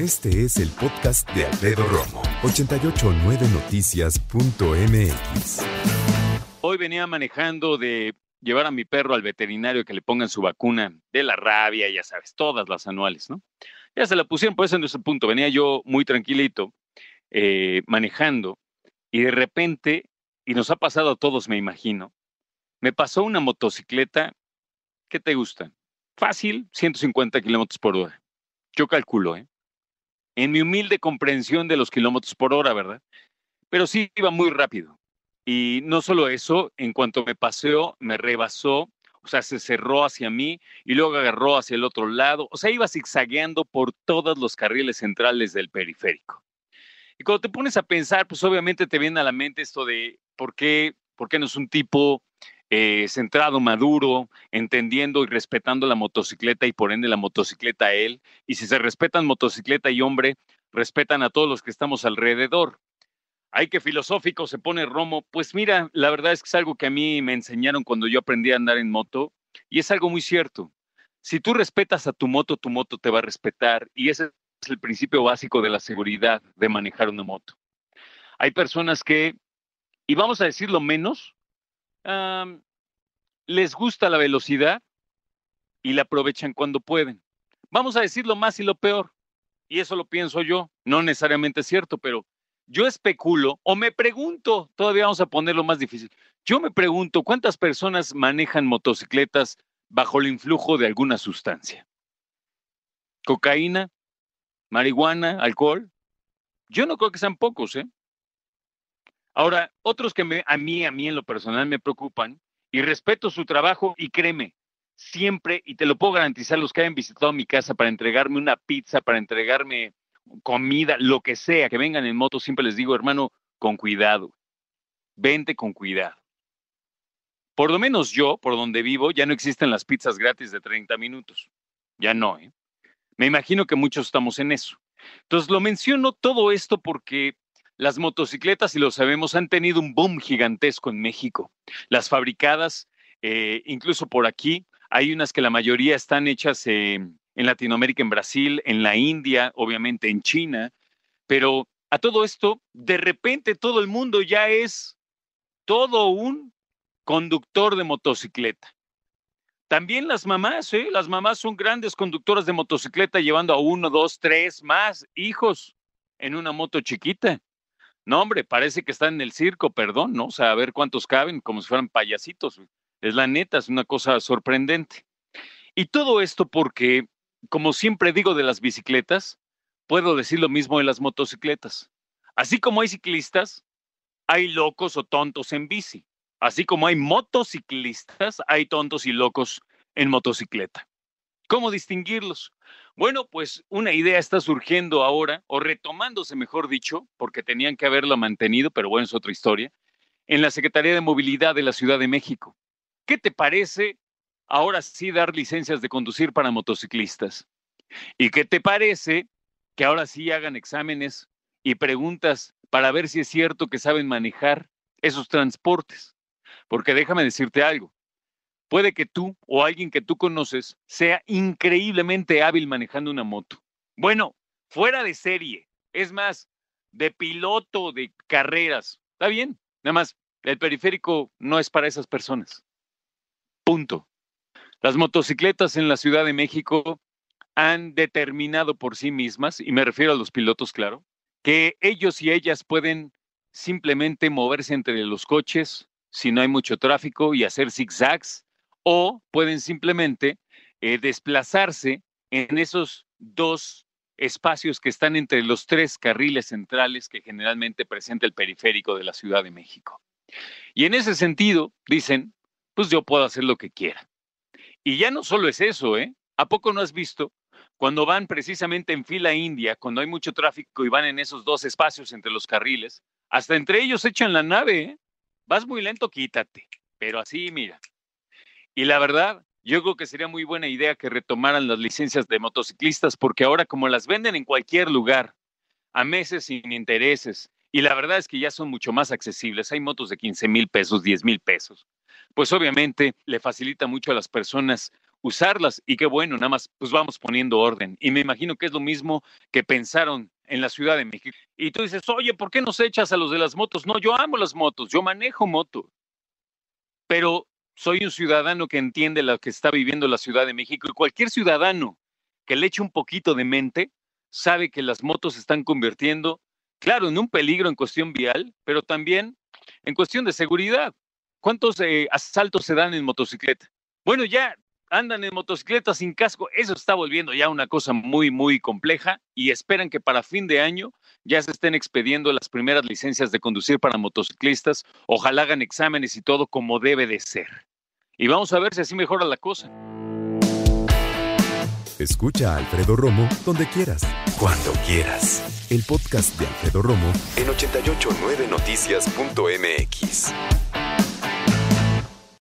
Este es el podcast de Alfredo Romo, 889noticias.mx. Hoy venía manejando de llevar a mi perro al veterinario que le pongan su vacuna de la rabia, ya sabes, todas las anuales, ¿no? Ya se la pusieron, por eso en ese punto venía yo muy tranquilito eh, manejando y de repente, y nos ha pasado a todos, me imagino, me pasó una motocicleta, ¿qué te gusta? Fácil, 150 kilómetros por hora. Yo calculo, ¿eh? En mi humilde comprensión de los kilómetros por hora, ¿verdad? Pero sí iba muy rápido. Y no solo eso, en cuanto me paseó, me rebasó, o sea, se cerró hacia mí y luego agarró hacia el otro lado, o sea, iba zigzagueando por todos los carriles centrales del periférico. Y cuando te pones a pensar, pues obviamente te viene a la mente esto de por qué, por qué no es un tipo eh, centrado, maduro, entendiendo y respetando la motocicleta y por ende la motocicleta a él. Y si se respetan motocicleta y hombre, respetan a todos los que estamos alrededor. Ay, qué filosófico se pone Romo. Pues mira, la verdad es que es algo que a mí me enseñaron cuando yo aprendí a andar en moto y es algo muy cierto. Si tú respetas a tu moto, tu moto te va a respetar y ese es el principio básico de la seguridad de manejar una moto. Hay personas que, y vamos a decirlo menos, les gusta la velocidad y la aprovechan cuando pueden. Vamos a decir lo más y lo peor. Y eso lo pienso yo. No necesariamente es cierto, pero yo especulo o me pregunto, todavía vamos a ponerlo más difícil. Yo me pregunto cuántas personas manejan motocicletas bajo el influjo de alguna sustancia. Cocaína, marihuana, alcohol. Yo no creo que sean pocos, ¿eh? Ahora, otros que a mí, a mí en lo personal me preocupan y respeto su trabajo y créeme, siempre, y te lo puedo garantizar, los que hayan visitado mi casa para entregarme una pizza, para entregarme comida, lo que sea, que vengan en moto, siempre les digo, hermano, con cuidado, vente con cuidado. Por lo menos yo, por donde vivo, ya no existen las pizzas gratis de 30 minutos. Ya no, ¿eh? Me imagino que muchos estamos en eso. Entonces lo menciono todo esto porque las motocicletas, y lo sabemos, han tenido un boom gigantesco en México. Las fabricadas, eh, incluso por aquí, hay unas que la mayoría están hechas en Latinoamérica, en Brasil, en la India, obviamente en China, pero a todo esto, de repente todo el mundo ya es todo un conductor de motocicleta. También las mamás, ¿eh? las mamás son grandes conductoras de motocicleta llevando a uno, dos, tres más hijos en una moto chiquita. No, hombre, parece que están en el circo, perdón, ¿no? O sea, a ver cuántos caben, como si fueran payasitos. Es la neta, es una cosa sorprendente. Y todo esto porque, como siempre digo de las bicicletas, puedo decir lo mismo de las motocicletas. Así como hay ciclistas, hay locos o tontos en bici. Así como hay motociclistas, hay tontos y locos en motocicleta. ¿Cómo distinguirlos? Bueno, pues una idea está surgiendo ahora, o retomándose, mejor dicho, porque tenían que haberla mantenido, pero bueno, es otra historia, en la Secretaría de Movilidad de la Ciudad de México. ¿Qué te parece ahora sí dar licencias de conducir para motociclistas? ¿Y qué te parece que ahora sí hagan exámenes y preguntas para ver si es cierto que saben manejar esos transportes? Porque déjame decirte algo, Puede que tú o alguien que tú conoces sea increíblemente hábil manejando una moto. Bueno, fuera de serie, es más, de piloto de carreras. Está bien, nada más, el periférico no es para esas personas. Punto. Las motocicletas en la Ciudad de México han determinado por sí mismas, y me refiero a los pilotos, claro, que ellos y ellas pueden simplemente moverse entre los coches si no hay mucho tráfico y hacer zigzags o pueden simplemente eh, desplazarse en esos dos espacios que están entre los tres carriles centrales que generalmente presenta el periférico de la Ciudad de México. Y en ese sentido, dicen, pues yo puedo hacer lo que quiera. Y ya no solo es eso, ¿eh? ¿A poco no has visto cuando van precisamente en fila india, cuando hay mucho tráfico y van en esos dos espacios entre los carriles, hasta entre ellos echan la nave, ¿eh? Vas muy lento, quítate. Pero así, mira, y la verdad, yo creo que sería muy buena idea que retomaran las licencias de motociclistas, porque ahora como las venden en cualquier lugar, a meses sin intereses, y la verdad es que ya son mucho más accesibles, hay motos de 15 mil pesos, 10 mil pesos, pues obviamente le facilita mucho a las personas usarlas y qué bueno, nada más pues vamos poniendo orden. Y me imagino que es lo mismo que pensaron en la Ciudad de México. Y tú dices, oye, ¿por qué nos echas a los de las motos? No, yo amo las motos, yo manejo moto. Pero soy un ciudadano que entiende lo que está viviendo la Ciudad de México y cualquier ciudadano que le eche un poquito de mente sabe que las motos se están convirtiendo, claro, en un peligro en cuestión vial, pero también en cuestión de seguridad. ¿Cuántos eh, asaltos se dan en motocicleta? Bueno, ya andan en motocicleta sin casco. Eso está volviendo ya una cosa muy, muy compleja y esperan que para fin de año ya se estén expediendo las primeras licencias de conducir para motociclistas. Ojalá hagan exámenes y todo como debe de ser. Y vamos a ver si así mejora la cosa. Escucha a Alfredo Romo donde quieras, cuando quieras. El podcast de Alfredo Romo en 889noticias.mx.